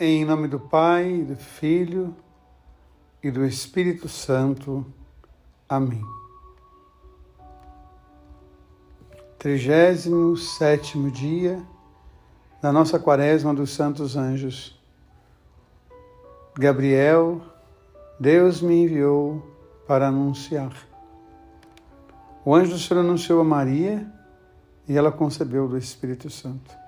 Em nome do Pai, do Filho e do Espírito Santo. Amém. 37 dia da nossa Quaresma dos Santos Anjos. Gabriel, Deus me enviou para anunciar. O anjo do Senhor anunciou a Maria e ela concebeu do Espírito Santo.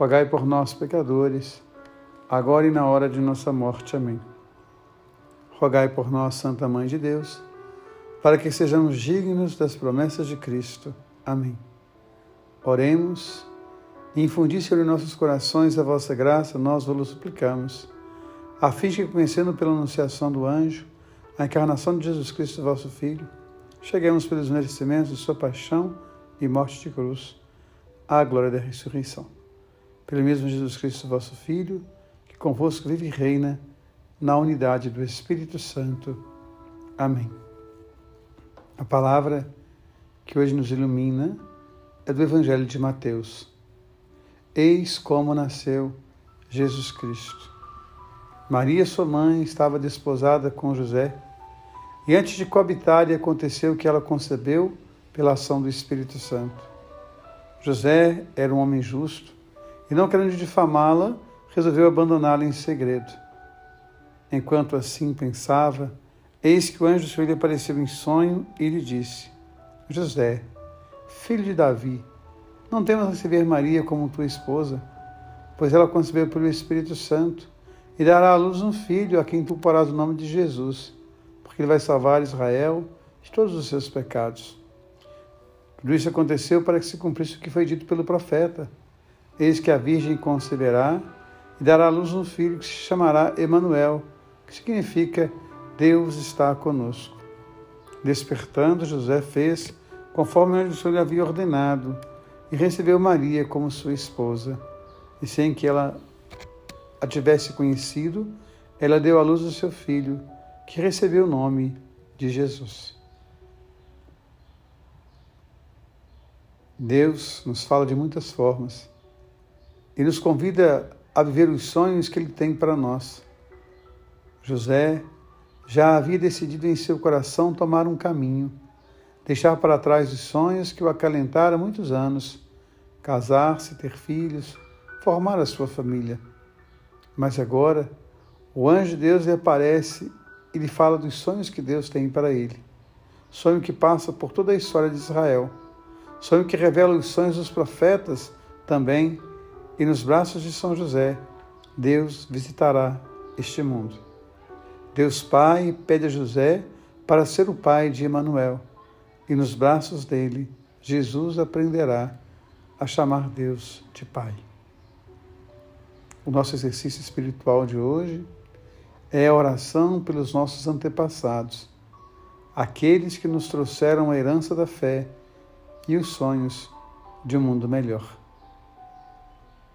rogai por nós, pecadores, agora e na hora de nossa morte. Amém. Rogai por nós, Santa Mãe de Deus, para que sejamos dignos das promessas de Cristo. Amém. Oremos. Infundi sobre nossos corações a vossa graça, nós vos suplicamos, a fim de que, conhecendo pela anunciação do anjo a encarnação de Jesus Cristo, vosso Filho, cheguemos pelos merecimentos de sua paixão e morte de cruz, à glória da ressurreição pelo mesmo Jesus Cristo, vosso Filho, que convosco vive e reina na unidade do Espírito Santo. Amém. A palavra que hoje nos ilumina é do Evangelho de Mateus. Eis como nasceu Jesus Cristo. Maria, sua mãe, estava desposada com José, e antes de coabitarem aconteceu que ela concebeu pela ação do Espírito Santo. José era um homem justo e não querendo difamá-la, resolveu abandoná-la em segredo. Enquanto assim pensava, eis que o anjo do Senhor lhe apareceu em sonho e lhe disse: José, filho de Davi, não temas receber Maria como tua esposa, pois ela concebeu pelo Espírito Santo e dará à luz um filho a quem tu porás o nome de Jesus, porque ele vai salvar Israel de todos os seus pecados. Tudo isso aconteceu para que se cumprisse o que foi dito pelo profeta. Eis que a Virgem conceberá e dará à luz um filho que se chamará Emanuel, que significa Deus está conosco. Despertando, José fez conforme o Senhor lhe havia ordenado e recebeu Maria como sua esposa. E sem que ela a tivesse conhecido, ela deu à luz o seu filho, que recebeu o nome de Jesus. Deus nos fala de muitas formas e nos convida a viver os sonhos que Ele tem para nós. José já havia decidido em seu coração tomar um caminho, deixar para trás os sonhos que o acalentaram há muitos anos, casar-se, ter filhos, formar a sua família. Mas agora, o anjo de Deus lhe aparece e lhe fala dos sonhos que Deus tem para ele. Sonho que passa por toda a história de Israel. Sonho que revela os sonhos dos profetas também e nos braços de São José, Deus visitará este mundo. Deus Pai pede a José para ser o pai de Emanuel, e nos braços dele Jesus aprenderá a chamar Deus de Pai. O nosso exercício espiritual de hoje é a oração pelos nossos antepassados, aqueles que nos trouxeram a herança da fé e os sonhos de um mundo melhor.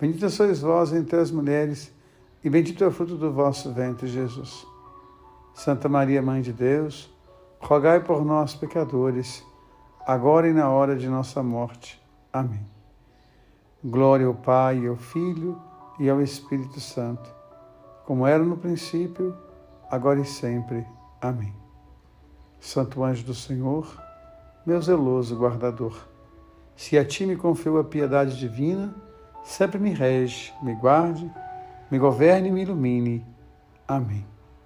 Bendita sois vós entre as mulheres, e bendito é o fruto do vosso ventre, Jesus. Santa Maria, Mãe de Deus, rogai por nós, pecadores, agora e na hora de nossa morte. Amém. Glória ao Pai, ao Filho e ao Espírito Santo, como era no princípio, agora e sempre. Amém. Santo anjo do Senhor, meu zeloso guardador, se a ti me confio a piedade divina, sempre me rege, me guarde me governe e me ilumine. Amém.